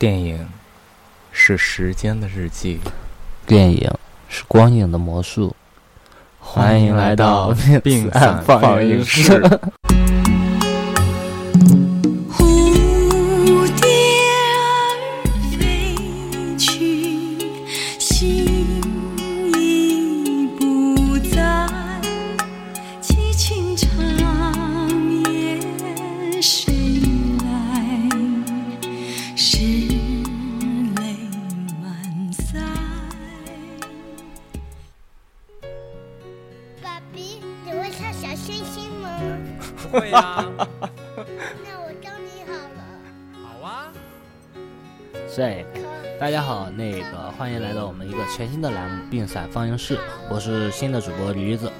电影是时间的日记，电影是光影的魔术。欢迎来到病散放映室。全新的栏目病散放映室，我是新的主播驴子。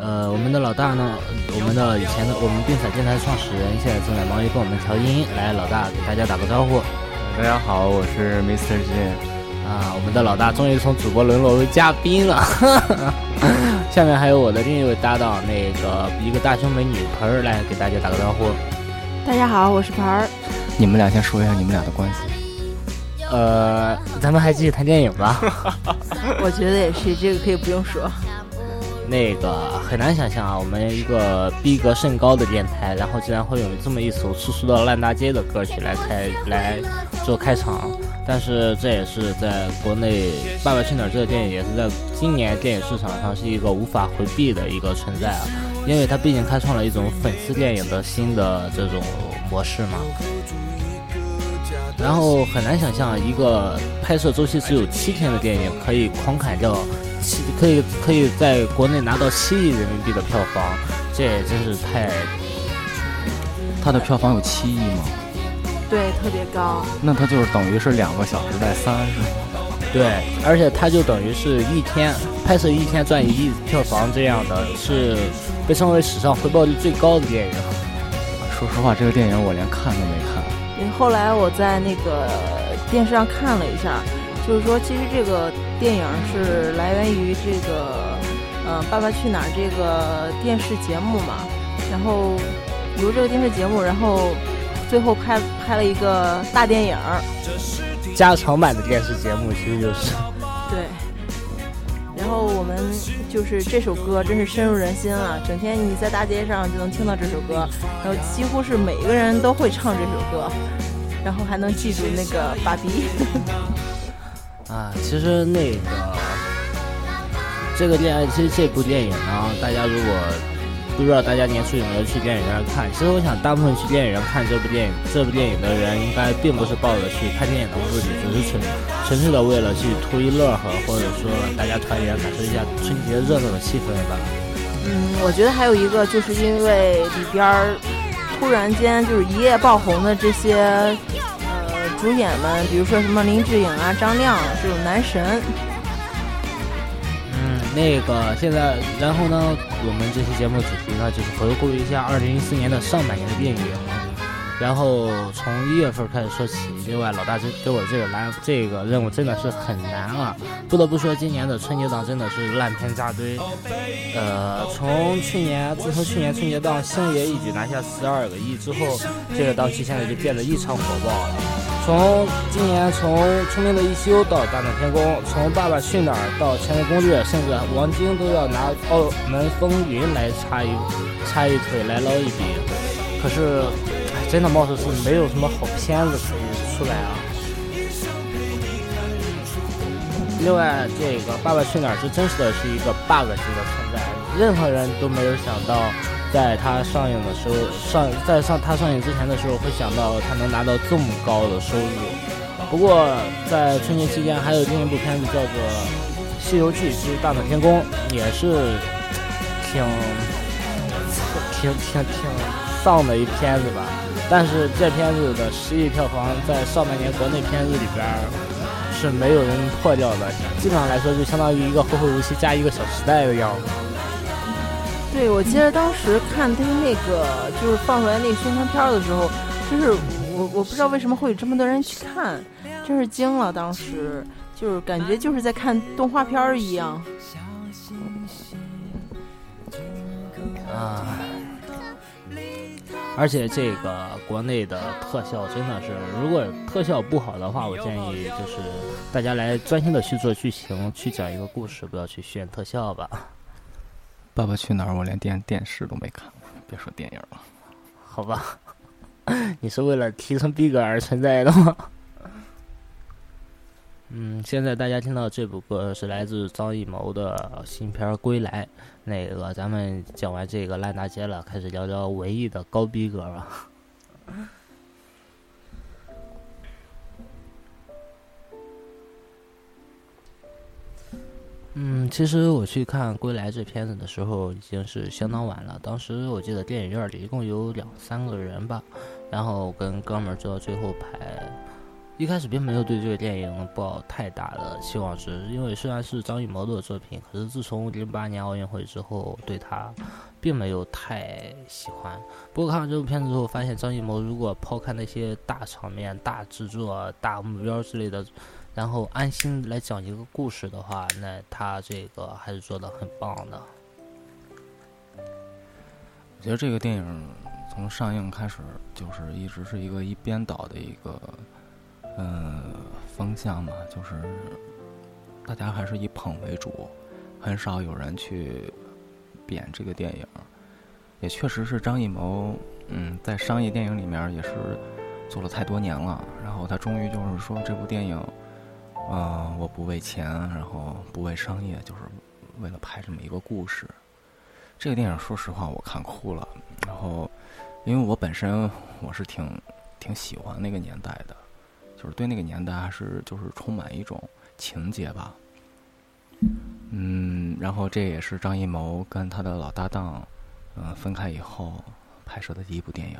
呃，我们的老大呢，我们的以前的我们病散电台创始人，现在正在忙于跟我们调音。来，老大给大家打个招呼。大家好，我是 Mr. J。啊，我们的老大终于从主播沦落为嘉宾了。下面还有我的另一位搭档，那个一个大胸美女盆儿，来给大家打个招呼。大家好，我是盆儿。你们俩先说一下你们俩的关系。呃，咱们还继续谈电影吧。我觉得也是，这个可以不用说。那个很难想象啊，我们一个逼格甚高的电台，然后竟然会有这么一首粗俗到烂大街的歌曲来开来做开场。但是这也是在国内《爸爸去哪儿》这个电影也是在今年电影市场上是一个无法回避的一个存在啊，因为它毕竟开创了一种粉丝电影的新的这种模式嘛。然后很难想象一个拍摄周期只有七天的电影可以狂砍掉七，可以可以在国内拿到七亿人民币的票房，这也真是太……它的票房有七亿吗？对，特别高。那它就是等于是两个小时带三，是吗？对，而且它就等于是一天拍摄一天赚一亿票房，这样的是被称为史上回报率最高的电影。说实话，这个电影我连看都没看。后来我在那个电视上看了一下，就是说，其实这个电影是来源于这个，呃，《爸爸去哪儿》这个电视节目嘛。然后由这个电视节目，然后最后拍拍了一个大电影，加长版的电视节目，其实就是。对。然后我们就是这首歌，真是深入人心啊！整天你在大街上就能听到这首歌，然后几乎是每个人都会唱这首歌。然后还能记住那个爸比 啊！其实那个这个电，其实这部电影呢，大家如果不知道大家年初有没有去电影院看，其实我想大部分去电影院看这部电影，这部电影的人应该并不是抱着去看电影的目的，只是纯纯粹的为了去图一乐呵，或者说大家团圆，感受一下春节热闹的气氛吧。嗯，我觉得还有一个，就是因为里边。突然间就是一夜爆红的这些呃主演们，比如说什么林志颖啊、张亮这种男神。那个现在，然后呢，我们这期节目的主题呢就是回顾一下二零一四年的上半年的电影。然后从一月份开始说起。另外，老大这给我这个难这个任务真的是很难啊！不得不说，今年的春节档真的是烂片扎堆。呃，从去年自从去年春节档星爷一举拿下十二个亿之后，这个档期现在就变得异常火爆了。从今年从《聪明的一休》到《大闹天宫》，从《爸爸去哪儿》到《前卫攻略》，甚至王晶都要拿《澳门风云》来插一插一腿来捞一笔。可是。真的貌似是没有什么好片子可以出来啊！另外，这个《爸爸去哪儿》是真实的是一个 bug 级的存在，任何人都没有想到，在它上映的时候，上在上它上映之前的时候，会想到它能拿到这么高的收入。不过，在春节期间，还有另一部片子叫做《西游记之大闹天宫》，也是挺挺挺挺丧的一片子吧。但是这片子的十亿票房在上半年国内片子里边是没有人破掉的，基本上来说就相当于一个《后会无期》加一个《小时代》的样子。对，我记得当时看他那个就是放出来那个宣传片的时候，就是我我不知道为什么会有这么多人去看，真是惊了。当时就是感觉就是在看动画片一样。啊。而且这个国内的特效真的是，如果特效不好的话，我建议就是大家来专心的去做剧情，去讲一个故事，不要去炫特效吧。爸爸去哪儿？我连电电视都没看，别说电影了。好吧，你是为了提升逼格而存在的吗？嗯，现在大家听到这部歌是来自张艺谋的新片《归来》。那个，咱们讲完这个烂大街了，开始聊聊文艺的高逼格吧。嗯，其实我去看《归来》这片子的时候已经是相当晚了。当时我记得电影院里一共有两三个人吧，然后跟哥们儿坐到最后排。一开始并没有对这个电影抱太大的期望值，因为虽然是张艺谋的作品，可是自从零八年奥运会之后，对他并没有太喜欢。不过看完这部片子之后，发现张艺谋如果抛开那些大场面、大制作、大目标之类的，然后安心来讲一个故事的话，那他这个还是做的很棒的。我觉得这个电影从上映开始就是一直是一个一边倒的一个。嗯，方向嘛，就是大家还是以捧为主，很少有人去贬这个电影。也确实是张艺谋，嗯，在商业电影里面也是做了太多年了。然后他终于就是说，这部电影，嗯，我不为钱，然后不为商业，就是为了拍这么一个故事。这个电影说实话，我看哭了。然后，因为我本身我是挺挺喜欢那个年代的。就是对那个年代还是就是充满一种情节吧，嗯，然后这也是张艺谋跟他的老搭档，嗯，分开以后拍摄的第一部电影。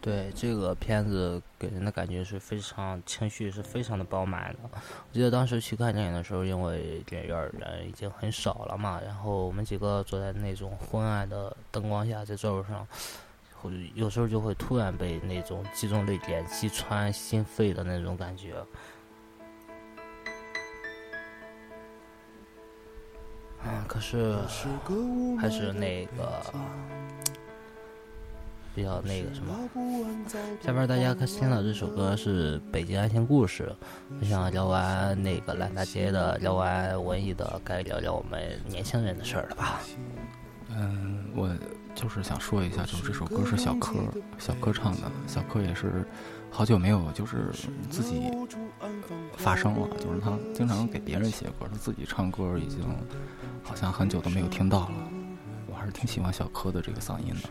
对这个片子给人的感觉是非常情绪是非常的饱满的。我记得当时去看电影的时候，因为电影院人已经很少了嘛，然后我们几个坐在那种昏暗的灯光下，在座位上。有时候就会突然被那种击中泪点、击穿心肺的那种感觉。嗯，可是还是那个比较那个什么。下边大家可听到这首歌是《北京爱情故事》。我想聊完那个烂大街的，聊完文艺的，该聊聊我们年轻人的事儿了吧？嗯，我。就是想说一下，就是这首歌是小柯小柯唱的，小柯也是好久没有就是自己发声了，就是他经常给别人写歌，他自己唱歌已经好像很久都没有听到了。我还是挺喜欢小柯的这个嗓音的。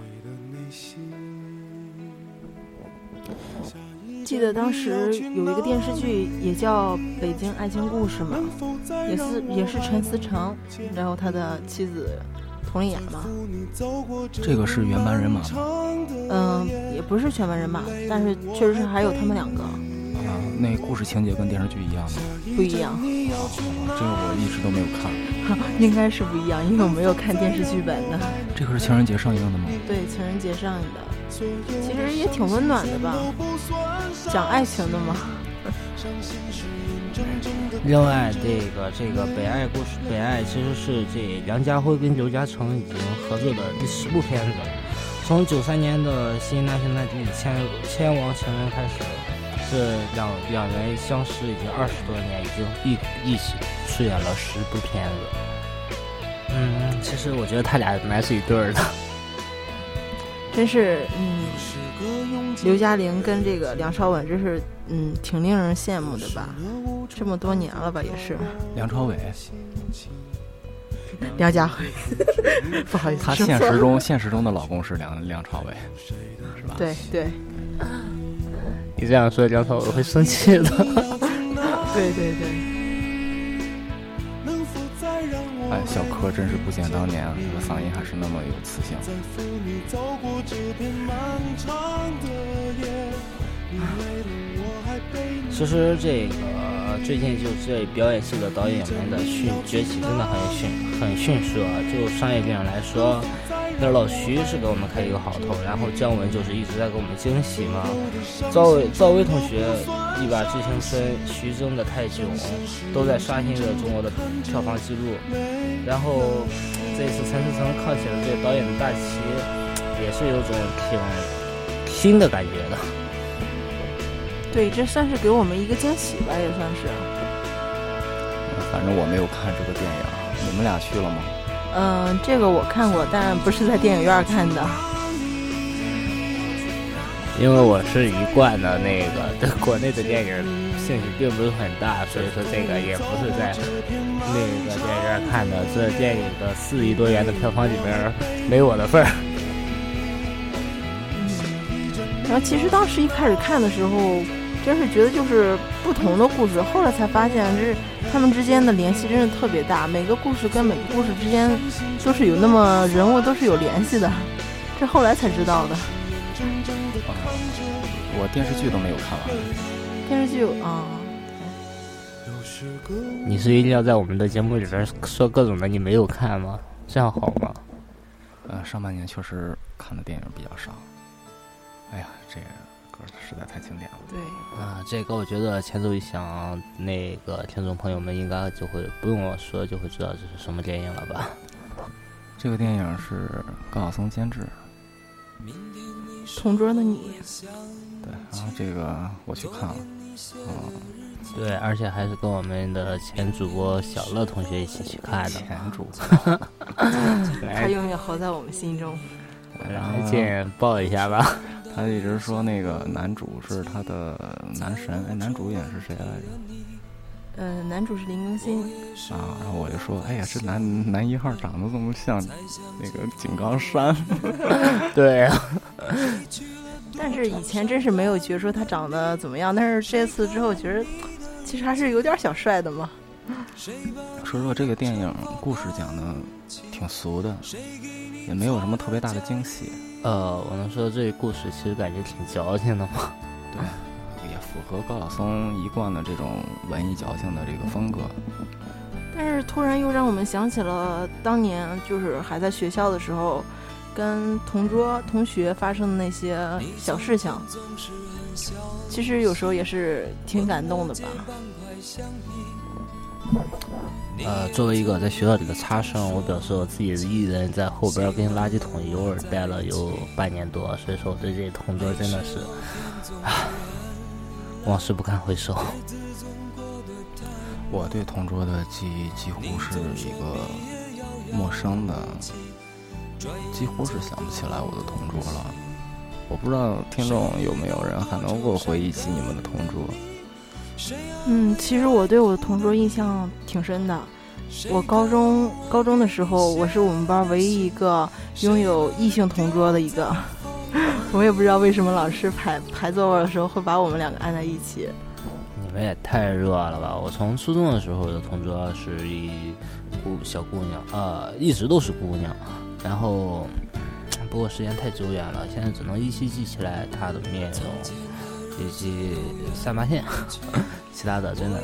记得当时有一个电视剧也叫《北京爱情故事》嘛，也是也是陈思诚，然后他的妻子。佟丽娅吗？这个是原班人马吗？嗯，也不是全班人马，但是确实是还有他们两个。啊，那故事情节跟电视剧一样吗？不一样。这个我一直都没有看。应该是不一样，因为我没有看电视剧本的。这个是情人节上映的吗？对，情人节上映的。其实也挺温暖的吧，讲爱情的嘛。另外，这个这个《北爱故事》，《北爱》其实是这梁家辉跟刘嘉诚已经合作的第十部片子。从九三年的《新男神男女千千王情人》开始，这两两人相识已经二十多年，已经一一起出演了十部片子。嗯，其实我觉得他俩蛮是一对儿的。真是，嗯，刘嘉玲跟这个梁朝伟，这是，嗯，挺令人羡慕的吧？这么多年了吧，也是。梁朝伟，梁家辉，不好意思。他现实中现实中的老公是梁梁朝伟，是吧？对对。你这样说，梁朝伟会生气的。对 对对。哎，小柯真是不减当年啊，这个嗓音还是那么有磁性。其实这个最近就这表演系的导演们的迅崛起真的很迅很迅速啊！就商业电影来说。那老徐是给我们开一个好头，然后姜文就是一直在给我们惊喜嘛。赵薇赵薇同学一把致青春，徐峥的泰囧都在刷新着中国的票房记录。然后这次陈思诚扛起了这个导演的大旗，也是有种挺新的感觉的。对，这算是给我们一个惊喜吧，也算是。反正我没有看这个电影，你们俩去了吗？嗯，这个我看过，但不是在电影院看的。因为我是一贯的那个对国内的电影兴趣并不是很大，所以说这个也不是在那个电影院看的。这电影的四亿多元的票房里面没我的份儿。然后其实当时一开始看的时候，真是觉得就是不同的故事，后来才发现这他们之间的联系真是特别大，每个故事跟每个故事之间都是有那么人物都是有联系的，这后来才知道的。我电视剧都没有看完。电视剧啊，你是一定要在我们的节目里边说各种的你没有看吗？这样好吗？呃，上半年确实看的电影比较少。哎呀，这个歌实在太经典了。对啊，这个我觉得前奏一响，那个听众朋友们应该就会不用我说就会知道这是什么电影了吧？这个电影是高晓松监制。同桌的你。对，然后这个我去看了。嗯，对，而且还是跟我们的前主播小乐同学一起去看的。前主播，他永远活在我们心中。然后见抱一下吧。他一直说那个男主是他的男神，哎，男主演是谁来着？呃，男主是林更新。啊，然后我就说，哎呀，这男男一号长得这么像那个井冈山。对。但是以前真是没有觉得说他长得怎么样，但是这次之后觉得，其实还是有点小帅的嘛。说说这个电影故事讲的挺俗的，也没有什么特别大的惊喜。呃，我能说这个故事其实感觉挺矫情的嘛。对，也符合高晓松一贯的这种文艺矫情的这个风格。但是突然又让我们想起了当年就是还在学校的时候，跟同桌同学发生的那些小事情。其实有时候也是挺感动的吧。呃，作为一个在学校里的差生，我表示我自己一人在后边跟垃圾桶一味儿待了有半年多，所以说我对这同桌真的是，啊，往事不堪回首。我对同桌的记忆几乎是一个陌生的，几乎是想不起来我的同桌了。我不知道听众有没有人还能够回忆起你们的同桌。嗯，其实我对我的同桌印象挺深的。我高中高中的时候，我是我们班唯一一个拥有异性同桌的一个。我也不知道为什么老师排排座位的时候会把我们两个按在一起。你们也太热了吧！我从初中的时候的同桌是一姑小姑娘，呃，一直都是姑娘。然后，不过时间太久远了，现在只能依稀记起来她的面容。以及三八线，其他的真的，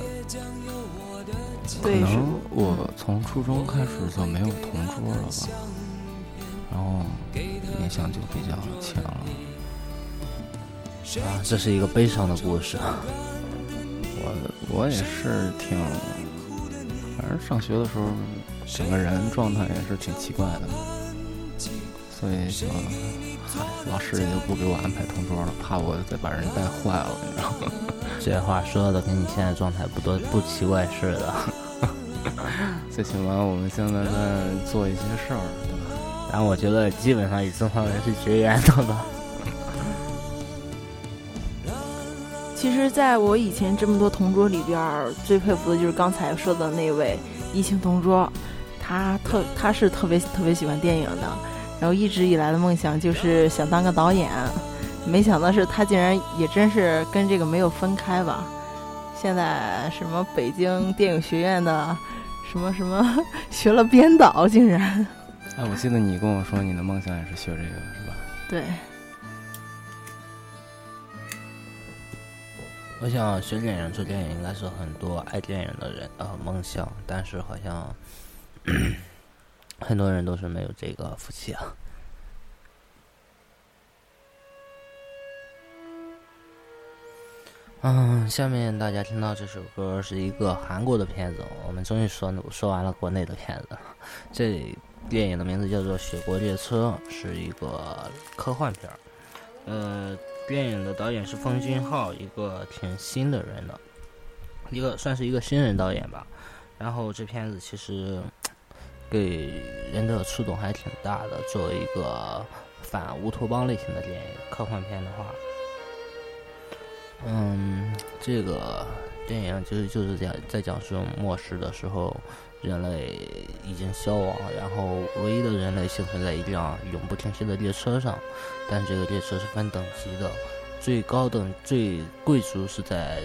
可能我从初中开始就没有同桌了吧，然后印象就比较浅了。啊，这是一个悲伤的故事。我我也是挺，反正上学的时候，整个人状态也是挺奇怪的，所以就。老师也就不给我安排同桌了，怕我再把人带坏了，你知道吗？这话说的跟你现在状态不多不奇怪似的。最起码我们现在在做一些事儿，对吧？然后我觉得基本上与正方人是绝缘的吧。其实，在我以前这么多同桌里边，最佩服的就是刚才说的那位异性同桌，他特他是特别特别喜欢电影的。然后一直以来的梦想就是想当个导演，没想到是他竟然也真是跟这个没有分开吧。现在什么北京电影学院的，什么什么学了编导，竟然。哎，我记得你跟我说你的梦想也是学这个，是吧？对。我想学电影、做电影应该是很多爱电影的人的梦想，但是好像。很多人都是没有这个福气啊。嗯，下面大家听到这首歌是一个韩国的片子，我们终于说说完了国内的片子。这电影的名字叫做《雪国列车》，是一个科幻片儿。呃，电影的导演是奉俊昊，一个挺新的人的，一个算是一个新人导演吧。然后这片子其实给人的触动还挺大的，作为一个反乌托邦类型的电影科幻片的话，嗯，这个电影其实就是讲在讲述末世的时候。人类已经消亡，然后唯一的人类幸存在一辆永不停歇的列车上，但这个列车是分等级的，最高等最贵族是在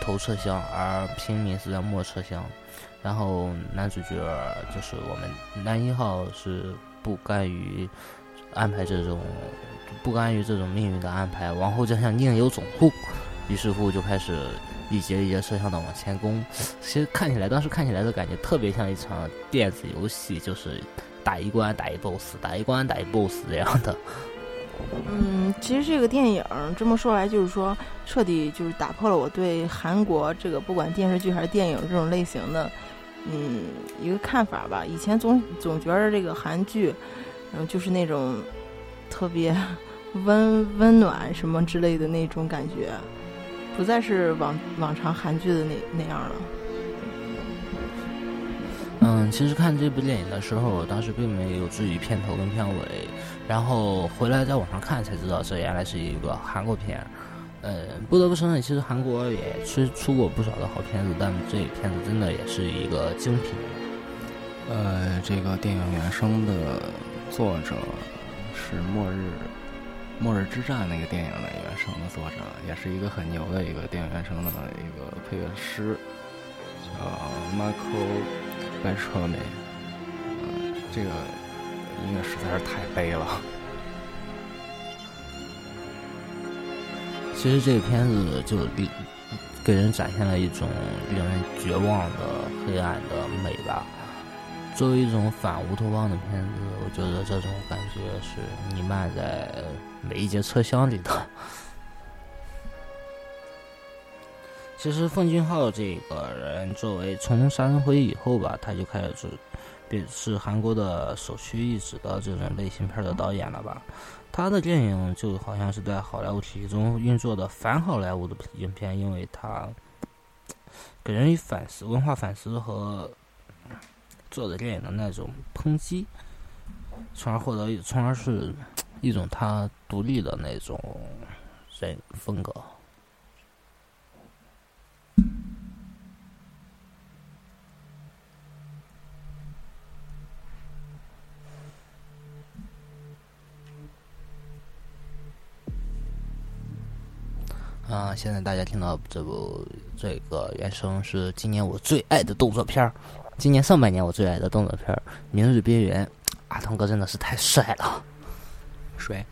头车厢，而平民是在末车厢。然后男主角就是我们男一号是不甘于安排这种不甘于这种命运的安排，往后这项另有总部，于是乎就开始。一节一节摄像的往前攻，其实看起来当时看起来的感觉特别像一场电子游戏，就是打一关打一 boss，打一关打一 boss 这样的。嗯，其实这个电影这么说来，就是说彻底就是打破了我对韩国这个不管电视剧还是电影这种类型的，嗯，一个看法吧。以前总总觉得这个韩剧，然后就是那种特别温温暖什么之类的那种感觉。不再是往往常韩剧的那那样了。嗯，其实看这部电影的时候，我当时并没有注意片头跟片尾，然后回来在网上看才知道，这原来是一个韩国片。呃，不得不承认，其实韩国也出出过不少的好片子，但这片子真的也是一个精品。呃，这个电影原声的作者是末日。《末日之战》那个电影的原声的作者，也是一个很牛的一个电影原声的一个配乐师，叫 Michael b e t r a m y 这个音乐实在是太悲了。其实这个片子就给给人展现了一种令人绝望的黑暗的美吧。作为一种反乌托邦的片子，我觉得这种感觉是弥漫在每一节车厢里的。其实奉俊昊这个人，作为从《杀人回忆》以后吧，他就开始是，便是韩国的首屈一指的这种类型片的导演了吧。他的电影就好像是在好莱坞体系中运作的反好莱坞的影片，因为他给人以反思、文化反思和。做的电影的那种抨击，从而获得，从而是一种他独立的那种人风格。啊，现在大家听到这部这个原声是今年我最爱的动作片儿。今年上半年我最爱的动作片《明日边缘》，阿汤哥真的是太帅了。谁？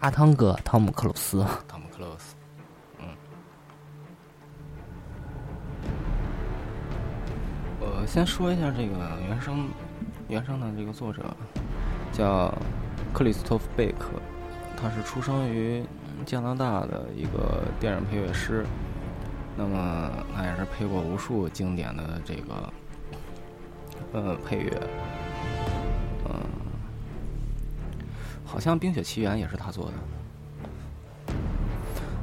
阿汤哥，汤姆克鲁斯。汤姆克鲁斯。嗯。我先说一下这个原声，原声的这个作者叫克里斯托弗贝克，他是出生于加拿大的一个电影配乐师，那么他也是配过无数经典的这个。呃，配乐，嗯，好像《冰雪奇缘》也是他做的。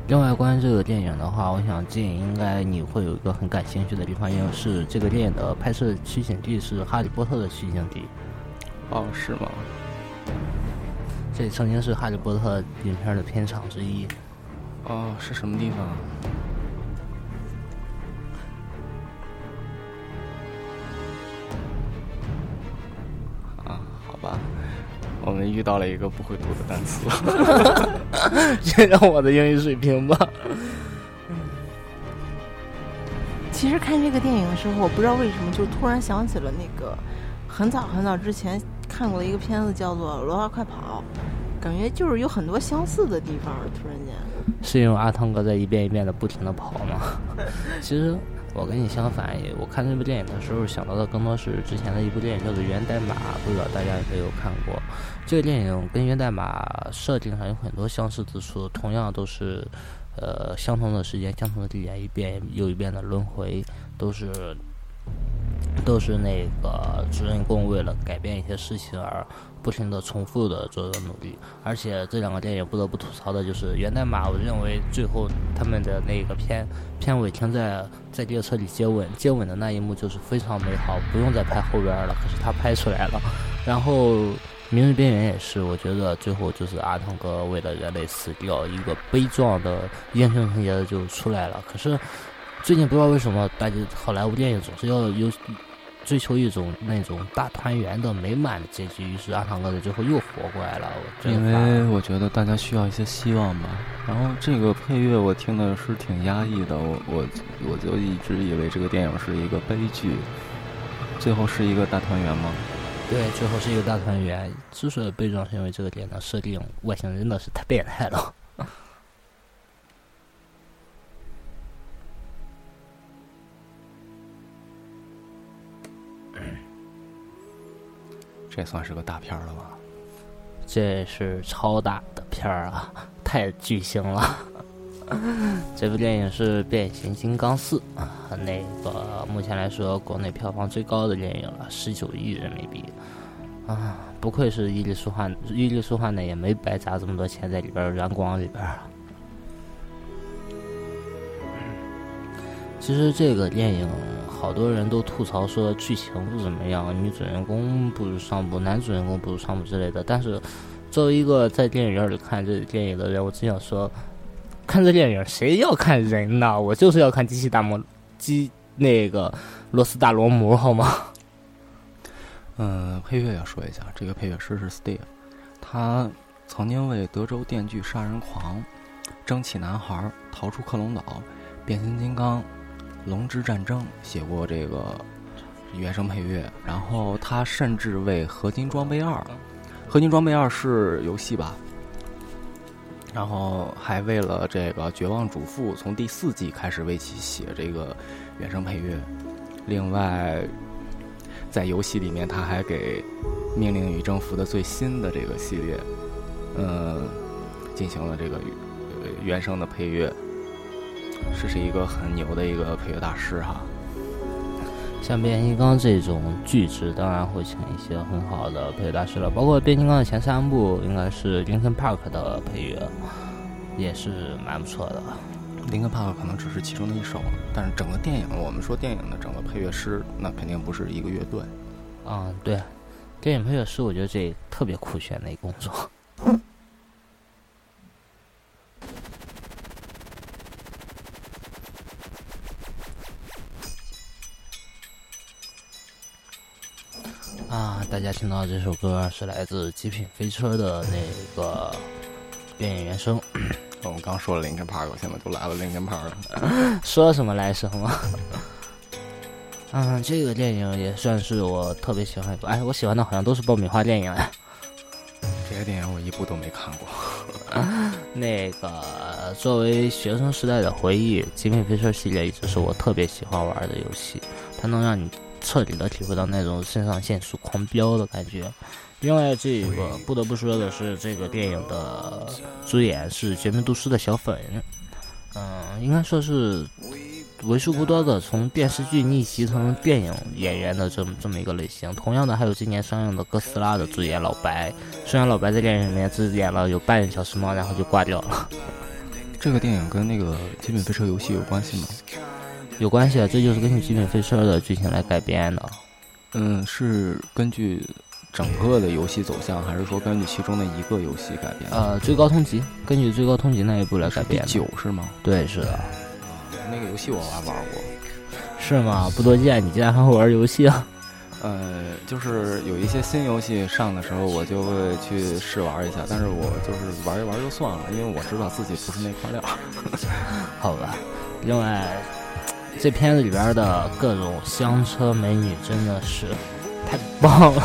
另外，关于这个电影的话，我想建议应该你会有一个很感兴趣的地方，因为是这个电影的拍摄取景地是《哈利波特》的取景地。哦，是吗？这曾经是《哈利波特》影片的片场之一。哦，是什么地方？我们遇到了一个不会读的单词，先让我的英语水平吧。其实看这个电影的时候，我不知道为什么就突然想起了那个很早很早之前看过的一个片子，叫做《罗拉快跑》，感觉就是有很多相似的地方。突然间，是因为阿汤哥在一遍一遍的不停的跑吗？其实。我跟你相反，我看这部电影的时候想到的更多是之前的一部电影，叫做《源代码》，不知道大家有没有看过？这个电影跟《源代码》设定上有很多相似之处，同样都是，呃，相同的时间、相同的地点，一遍又一遍的轮回，都是都是那个主人公为了改变一些事情而不停的重复的做的努力。而且这两个电影不得不吐槽的就是源代码，我认为最后他们的那个片片尾停在在列车里接吻，接吻的那一幕就是非常美好，不用再拍后边了。可是他拍出来了，然后。明日边缘也是，我觉得最后就是阿汤哥为了人类死掉，一个悲壮的英雄情节就出来了。可是最近不知道为什么，大家好莱坞电影总是要有追求一种那种大团圆的美满的结局，于是阿汤哥在最后又活过来了。因为我觉得大家需要一些希望吧。然后这个配乐我听的是挺压抑的，我我我就一直以为这个电影是一个悲剧，最后是一个大团圆吗？对，最后是一个大团圆。之所以悲壮，是因为这个点的设定，外星人真的是太变态了。这算是个大片了吧？这是超大的片儿啊，太巨星了。这部电影是《变形金刚四》啊，那个目前来说国内票房最高的电影了，十九亿人民币啊！不愧是伊利舒幻，伊利舒幻呢也没白砸这么多钱在里边软广里边啊。其实这个电影好多人都吐槽说剧情不怎么样，女主人公不如上部，男主人公不如上部之类的。但是作为一个在电影院里看这电影的人，我只想说。看这电影，谁要看人呢？我就是要看机器大魔机那个罗斯大罗摩，好吗？嗯，配乐要说一下，这个配乐师是 Steve，他曾经为《德州电锯杀人狂》《蒸汽男孩》《逃出克隆岛》《变形金刚》《龙之战争》写过这个原声配乐，然后他甚至为《合金装备二》《合金装备二》是游戏吧？然后还为了这个《绝望主妇》从第四季开始为其写这个原声配乐。另外，在游戏里面，他还给《命令与征服》的最新的这个系列，嗯，进行了这个原声的配乐。这是一个很牛的一个配乐大师哈。像变形金刚这种巨制，当然会请一些很好的配乐大师了。包括变形金刚的前三部，应该是林肯 Park 的配乐，也是蛮不错的。林肯 Park 可能只是其中的一首，但是整个电影，我们说电影的整个配乐师，那肯定不是一个乐队。啊，对，电影配乐师，我觉得这特别酷炫的一工作。家听到这首歌是来自《极品飞车》的那个电影原声。我们刚说了林肯 Park，现在就来了林肯 Park，说什么来什么。嗯，这个电影也算是我特别喜欢一部。哎，我喜欢的好像都是爆米花电影哎。这些电影我一部都没看过。那个作为学生时代的回忆，《极品飞车》系列一直是我特别喜欢玩的游戏，它能让你。彻底的体会到那种肾上腺素狂飙的感觉。另外，这个不得不说的是，这个电影的主演是《绝命毒师》的小粉，嗯，应该说是为数不多的从电视剧逆袭成电影演员的这么这么一个类型。同样的，还有今年上映的《哥斯拉》的主演老白，虽然老白在电影里面只演了有半个小时嘛，然后就挂掉了。这个电影跟那个《极品飞车》游戏有关系吗？有关系啊，这就是根据《极品飞车》的剧情来改编的。嗯，是根据整个的游戏走向，还是说根据其中的一个游戏改编？呃，最高通缉，根据最高通缉那一部来改编。九是吗？对，是的。那个游戏我还玩过。是吗？不多见，你竟然还会玩游戏啊？呃，就是有一些新游戏上的时候，我就会去试玩一下，但是我就是玩一玩就算了，因为我知道自己不是那块料。好吧，另外。这片子里边的各种香车美女真的是太棒了，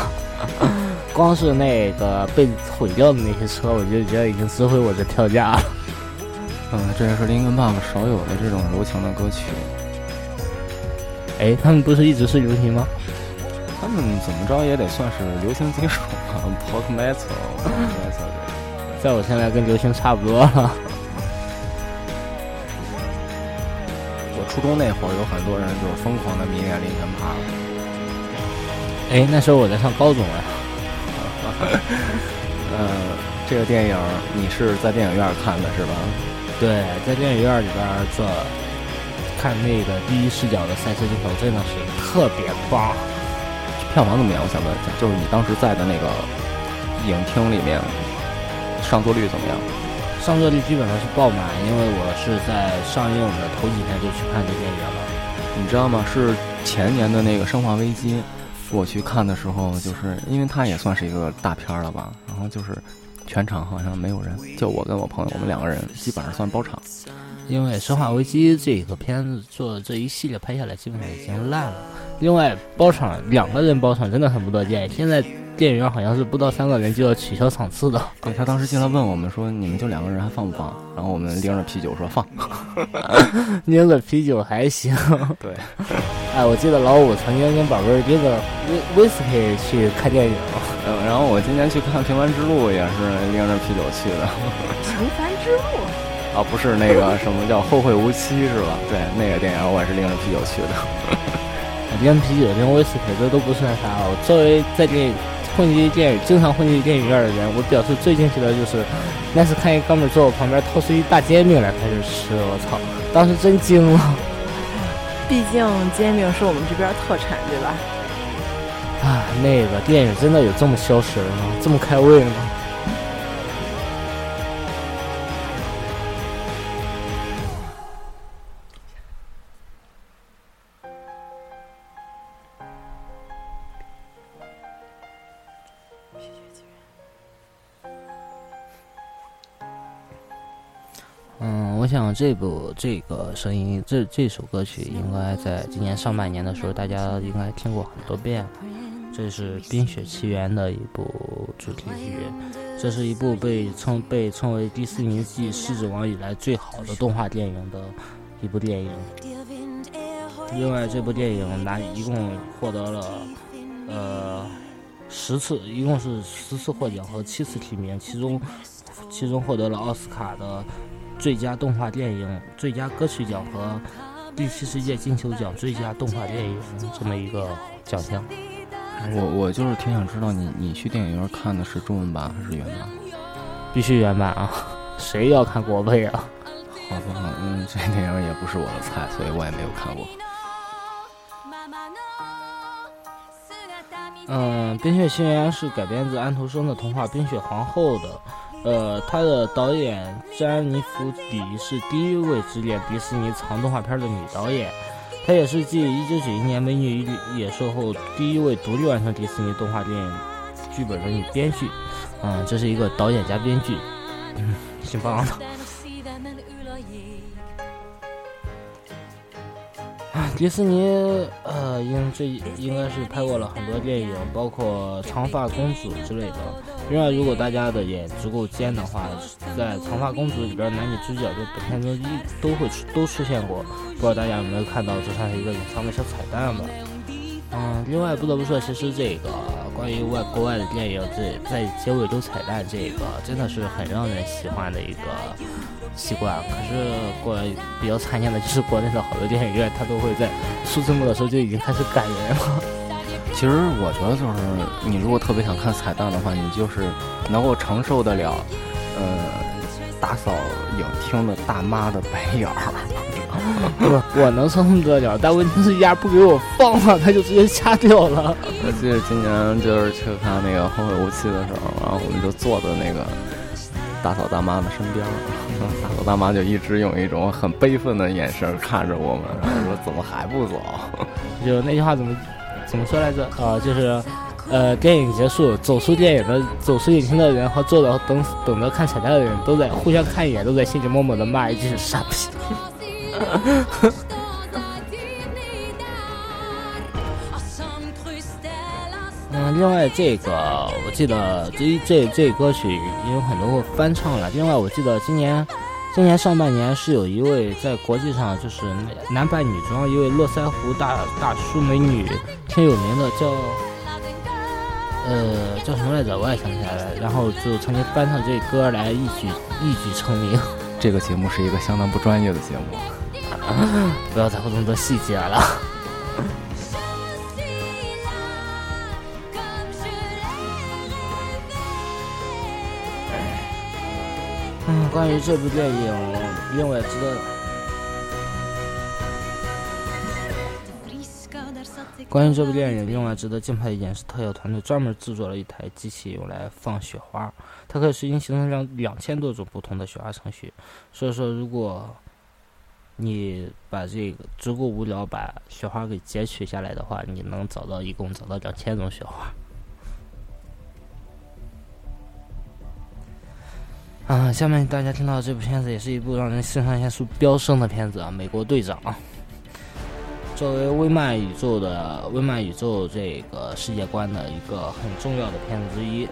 光是那个被毁掉的那些车，我就觉得已经值回我的票价了。嗯，这也是林肯爸爸少有的这种柔情的歌曲。哎，他们不是一直是流行吗？他们怎么着也得算是流行金属吧，pop metal。在我现在跟流行差不多了。初中那会儿，有很多人就是疯狂的迷恋林肯帕克。哎，那时候我在上高中啊。呃，这个电影你是在电影院看的是吧？对，在电影院里边做看那个第一视角的赛车镜头，真的是特别棒。票房怎么样？我想问一下，就是你当时在的那个影厅里面，上座率怎么样？上座率基本上是爆满，因为我是在上映的头几天就去看这电影了。你知道吗？是前年的那个《生化危机》，我去看的时候，就是因为它也算是一个大片了吧，然后就是全场好像没有人，就我跟我朋友，我们两个人基本上算包场。因为《生化危机》这个片子做这一系列拍下来，基本上已经烂了。另外，包场两个人包场真的很不多见。现在电影院好像是不到三个人就要取消场次的。对他当时进来问我们说：“你们就两个人还放不放？”然后我们拎着啤酒说：“放。”拎着啤酒还行。对。哎，我记得老五曾经跟宝贝拎着威威士忌去看电影。嗯，然后我今年去看《平凡之路》也是拎着啤酒去的。平凡之路。啊，不是那个什么叫《后会无期》是吧？对，那个电影我也是拎着啤酒去的。连啤酒、连威士忌这都不算啥。我作为在这混迹电影、经常混迹电影院的人，我表示最惊奇的就是，那次看一哥们坐我旁边掏出一大煎饼来开始吃，我操，当时真惊了。毕竟煎饼是我们这边特产，对吧？啊，那个电影真的有这么消食吗？这么开胃吗？这部这个声音，这这首歌曲应该在今年上半年的时候，大家应该听过很多遍。这是《冰雪奇缘》的一部主题曲，这是一部被称被称为迪士尼继《狮子王》以来最好的动画电影的一部电影。另外，这部电影拿一共获得了呃十次，一共是十次获奖和七次提名，其中其中获得了奥斯卡的。最佳动画电影、最佳歌曲奖和第七十届金球奖最佳动画电影这么一个奖项。我我就是挺想知道你你去电影院看的是中文版还是原版？必须原版啊！谁要看国配啊？好吧，嗯，这电影也不是我的菜，所以我也没有看过。嗯，《冰雪奇缘》是改编自安徒生的童话《冰雪皇后》的。呃，他的导演詹妮弗·迪是第一位指点迪士尼长动画片的女导演，她也是继1991年《美女与野兽》后第一位独立完成迪士尼动画电影剧本的女编剧。嗯，这是一个导演加编剧，嗯，挺棒的。迪士尼呃，应这应该是拍过了很多电影，包括《长发公主》之类的。另外，如果大家的眼足够尖的话，在《长发公主》里边，男女主角就本片中一都会出都出现过。不知道大家有没有看到，这算是一个隐藏的小彩蛋吧？嗯，另外不得不说，其实这个关于外国外的电影，这在结尾都彩蛋，这个真的是很让人喜欢的一个习惯。可是过比较常见的就是国内的好多电影院，它都会在出字幕的时候就已经开始感人了。其实我觉得，就是你如果特别想看彩蛋的话，你就是能够承受得了，呃，打扫影厅的大妈的白眼儿。不，我能承受得了，但问题是丫不给我放了，他就直接掐掉了。我记得今年就是去看那个《后会无期》的时候，然后我们就坐的那个打扫大妈的身边，打扫大妈就一直用一种很悲愤的眼神看着我们，然后说：“怎么还不走？” 就那句话怎么？怎么说来着？啊，就是，呃，电影结束，走出电影的、走出影厅的人和坐着等等着看彩蛋的人都在互相看一眼，都在心里默默的骂一句“傻逼”。另外这个我记得这这这歌曲也有很多个翻唱了。另外我记得今年。今年上半年是有一位在国际上就是男扮女装一位络腮胡大大叔美女，挺有名的，叫呃叫什么来着？我也想不起来了。然后就曾经翻唱这歌来一举一举成名。这个节目是一个相当不专业的节目，不要在乎那么多细节了。嗯，关于这部电影，另外值得。关于这部电影，另外值得敬佩的一点是，特效团队专门制作了一台机器用来放雪花，它可以实行形成两两千多种不同的雪花程序。所以说，如果你把这个足够无聊，把雪花给截取下来的话，你能找到一共找到两千种雪花。啊，下面大家听到这部片子也是一部让人肾上腺素飙升的片子啊，《美国队长》。作为微漫宇宙的微漫宇宙这个世界观的一个很重要的片子之一，《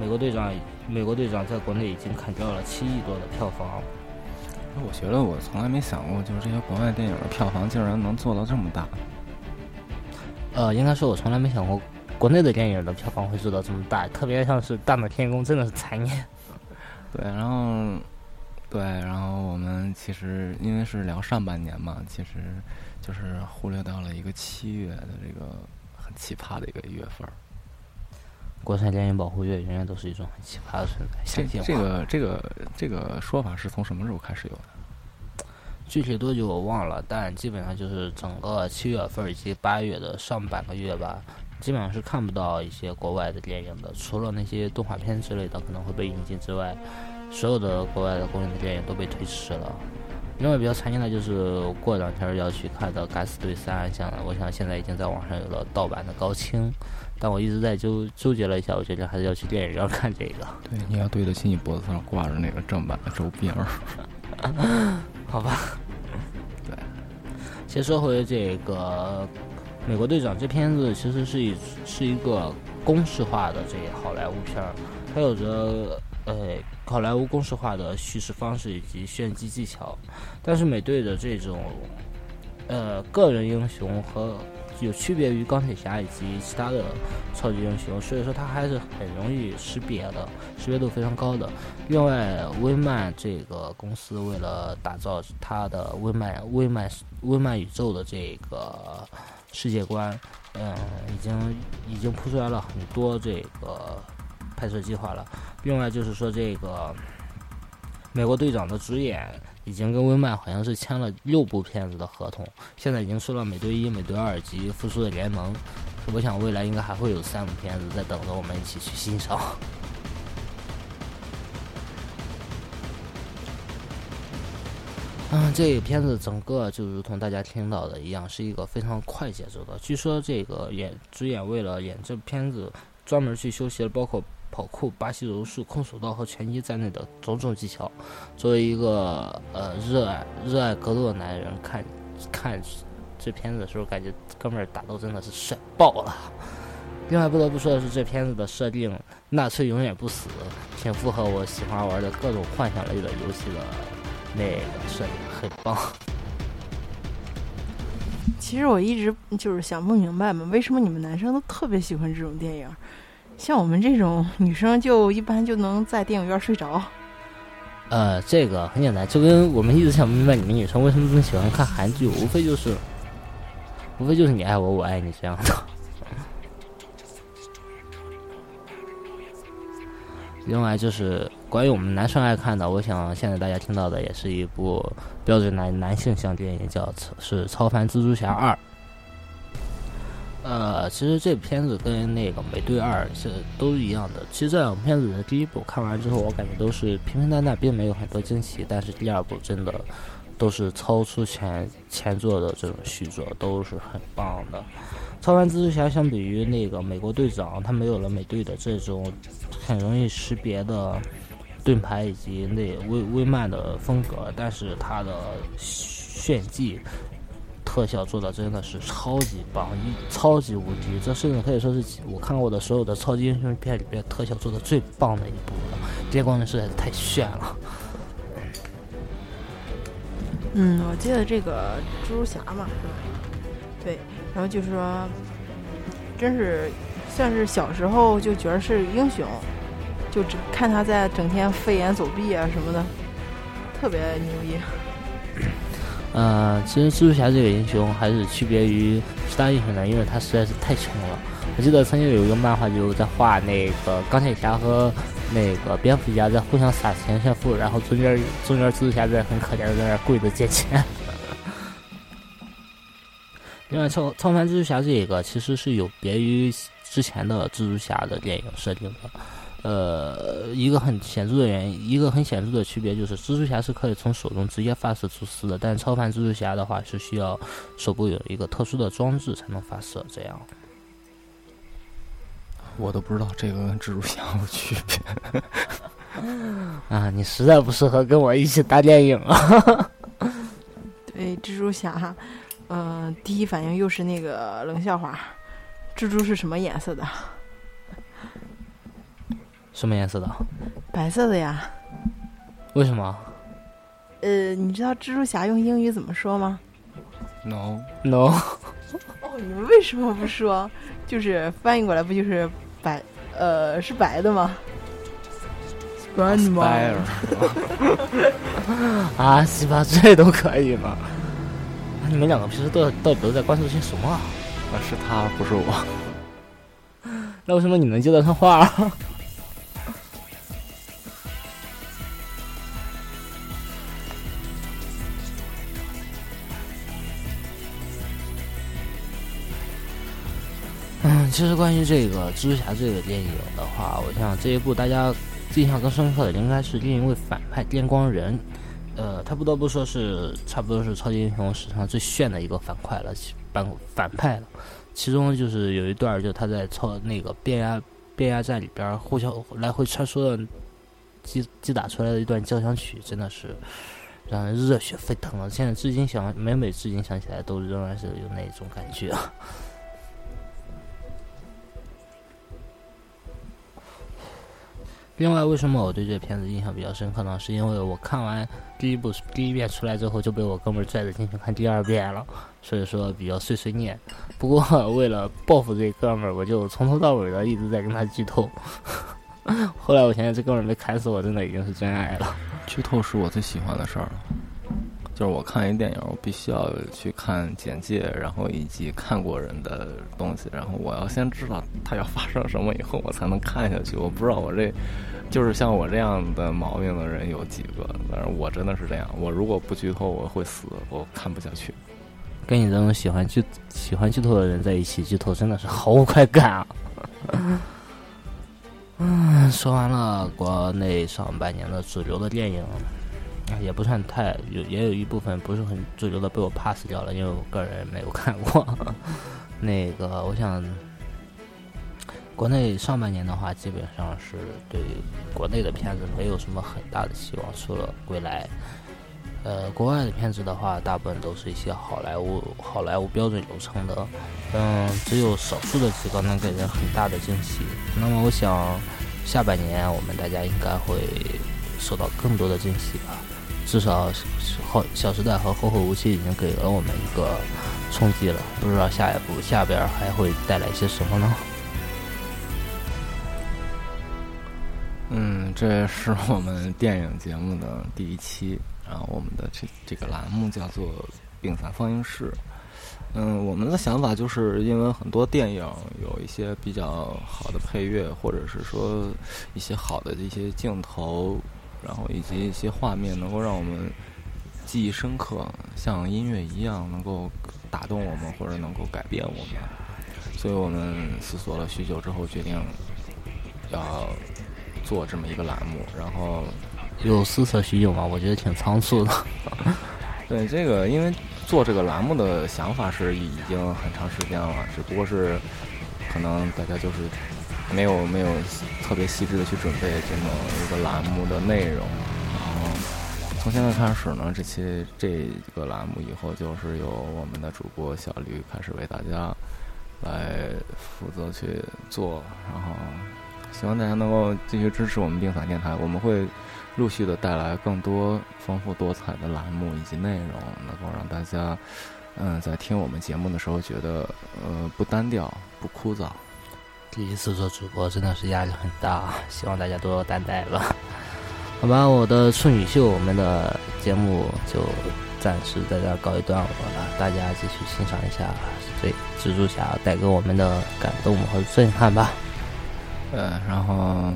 美国队长》美国队长在国内已经砍掉了七亿多的票房。我觉得我从来没想过，就是这些国外电影的票房竟然能做到这么大。呃，应该说，我从来没想过国内的电影的票房会做到这么大，特别像是《大闹天宫》，真的是残念。对，然后，对，然后我们其实因为是聊上半年嘛，其实。就是忽略到了一个七月的这个很奇葩的一个月份儿。国产电影保护月永远都是一种很奇葩的存在。这这个这个这个说法是从什么时候开始有的？具体多久我忘了，但基本上就是整个七月份以及八月的上半个月吧，基本上是看不到一些国外的电影的，除了那些动画片之类的可能会被引进之外，所有的国外的公映的电影都被推迟了。另外比较常见的就是过两天要去看的《敢死队三》，像我想现在已经在网上有了盗版的高清，但我一直在纠纠结了一下，我决定还是要去电影院看这个。对，你要对得起你脖子上挂着那个正版的周边儿。好吧。对。先说回这个《美国队长》这片子，其实是一是一个公式化的这好莱坞片儿，它有着。呃，好莱坞公式化的叙事方式以及炫技技巧，但是美队的这种呃个人英雄和有区别于钢铁侠以及其他的超级英雄，所以说它还是很容易识别的，识别度非常高的。另外，威漫这个公司为了打造它的威漫威漫威漫宇宙的这个世界观，嗯，已经已经铺出来了很多这个。拍摄计划了。另外就是说，这个美国队长的主演已经跟威漫好像是签了六部片子的合同，现在已经出了美队一、美队二及复苏的联盟。我想未来应该还会有三部片子在等着我们一起去欣赏。嗯，这个片子整个就如同大家听到的一样，是一个非常快节奏的。据说这个演主演为了演这片子，专门去修习了包括。跑酷、巴西柔术、空手道和拳击在内的种种技巧，作为一个呃热爱热爱格斗的男人，看看这片子的时候，感觉哥们儿打斗真的是帅爆了。另外不得不说的是，这片子的设定，纳粹永远不死，挺符合我喜欢玩的各种幻想类的游戏的那个设定，很棒。其实我一直就是想不明白嘛，为什么你们男生都特别喜欢这种电影？像我们这种女生，就一般就能在电影院睡着。呃，这个很简单，就跟我们一直想不明白你们女生为什么这么喜欢看韩剧，无非就是，无非就是你爱我，我爱你这样的。另外就是关于我们男生爱看的，我想现在大家听到的也是一部标准男男性向电影，叫是《超凡蜘蛛侠二》。呃，其实这片子跟那个《美队二》是都一样的。其实这两部片子的第一部看完之后，我感觉都是平平淡淡，并没有很多惊喜。但是第二部真的都是超出前前作的这种续作，都是很棒的。超凡蜘蛛侠相比于那个美国队长，他没有了美队的这种很容易识别的盾牌以及那微微慢的风格，但是他的炫技。特效做的真的是超级棒，一超级无敌，这甚至可以说是我看过的所有的超级英雄片里边特效做的最棒的一部了。这些光能实在是太炫了。嗯，我记得这个蜘蛛侠嘛，是吧？对，然后就是说，真是算是小时候就觉得是英雄，就只看他在整天飞檐走壁啊什么的，特别牛逼。呃，其实蜘蛛侠这个英雄还是区别于其他英雄的，因为他实在是太穷了。我记得曾经有一个漫画就在画那个钢铁侠和那个蝙蝠侠在互相撒钱炫富，然后中间中间蜘蛛侠在很可怜的在那跪着借钱。另外，超超凡蜘蛛侠这个其实是有别于之前的蜘蛛侠的电影设定的。呃，一个很显著的原因，一个很显著的区别就是，蜘蛛侠是可以从手中直接发射蛛丝的，但超凡蜘蛛侠的话是需要手部有一个特殊的装置才能发射。这样，我都不知道这个跟蜘蛛侠有区别。啊，你实在不适合跟我一起搭电影啊！对，蜘蛛侠，嗯，第一反应又是那个冷笑话：蜘蛛是什么颜色的？什么颜色的？白色的呀。为什么？呃，你知道蜘蛛侠用英语怎么说吗？No，No。哦，你们为什么不说？就是翻译过来不就是白？呃，是白的吗？Grandma。啊，西巴这都可以吗？你们两个平时都到底都在关注些什么？啊，是他，不是我。那为什么你能接得上话？其实关于这个蜘蛛侠这个电影的话，我想这一部大家印象更深刻的应该是另一位反派电光人，呃，他不得不说是差不多是超级英雄史上最炫的一个反派了，反反派了。其中就是有一段，就他在超那个变压变压站里边互相来回穿梭的击击打出来的一段交响曲，真的是让人热血沸腾了。现在至今想每每至今想起来，都仍然是有那种感觉。另外，为什么我对这片子印象比较深刻呢？是因为我看完第一部第一遍出来之后，就被我哥们儿拽着进去看第二遍了，所以说比较碎碎念。不过为了报复这哥们儿，我就从头到尾的一直在跟他剧透。后来我现在这哥们儿没砍死我，真的已经是真爱了。剧透是我最喜欢的事儿了。就是我看一电影，我必须要去看简介，然后以及看过人的东西，然后我要先知道他要发生什么，以后我才能看下去。我不知道我这，就是像我这样的毛病的人有几个，但是我真的是这样。我如果不剧透，我会死，我看不下去。跟你这种喜欢剧喜欢剧透的人在一起，剧透真的是毫无快感啊！嗯，说完了国内上半年的主流的电影。也不算太有，也有一部分不是很主流的被我 pass 掉了，因为我个人没有看过。那个，我想，国内上半年的话，基本上是对国内的片子没有什么很大的希望，除了《归来》。呃，国外的片子的话，大部分都是一些好莱坞好莱坞标准流程的，嗯，只有少数的几个能给人很大的惊喜。那么，我想下半年我们大家应该会受到更多的惊喜吧。至少，后《小时代》和《后会无期》已经给了我们一个冲击了，不知道下一步下边还会带来些什么呢？嗯，这是我们电影节目的第一期，然后我们的这这个栏目叫做“病散放映室”。嗯，我们的想法就是因为很多电影有一些比较好的配乐，或者是说一些好的一些镜头。然后以及一些画面能够让我们记忆深刻，像音乐一样能够打动我们或者能够改变我们，所以我们思索了许久之后决定要做这么一个栏目。然后有思索许久吗？我觉得挺仓促的。对这个，因为做这个栏目的想法是已经很长时间了，只不过是可能大家就是。没有没有特别细致的去准备这么一个栏目的内容，然后从现在开始呢，这期这个栏目以后就是由我们的主播小驴开始为大家来负责去做，然后希望大家能够继续支持我们病散电台，我们会陆续的带来更多丰富多彩的栏目以及内容，能够让大家嗯在听我们节目的时候觉得呃不单调不枯燥。第一次做主播真的是压力很大，希望大家多多担待吧。好吧，我的处女秀，我们的节目就暂时在这儿告一段落了，大家继续欣赏一下这蜘蛛侠带给我们的感动和震撼吧。呃，然后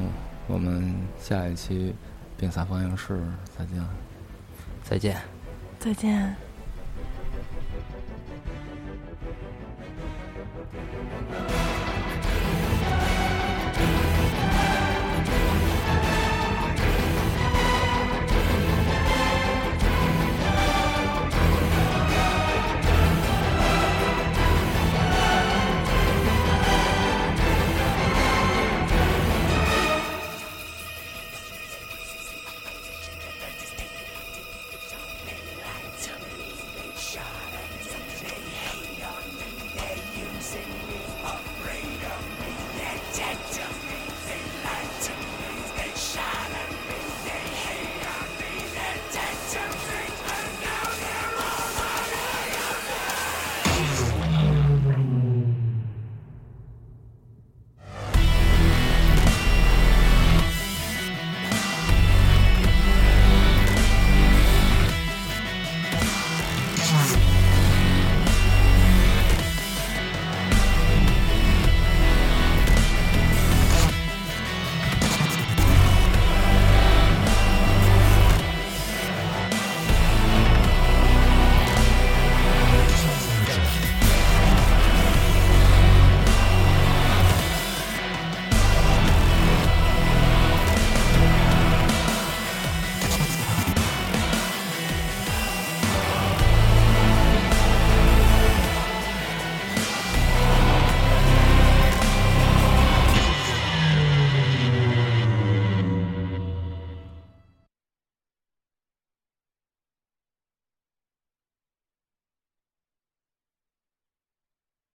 我们下一期冰散放映室再见。再见。再见。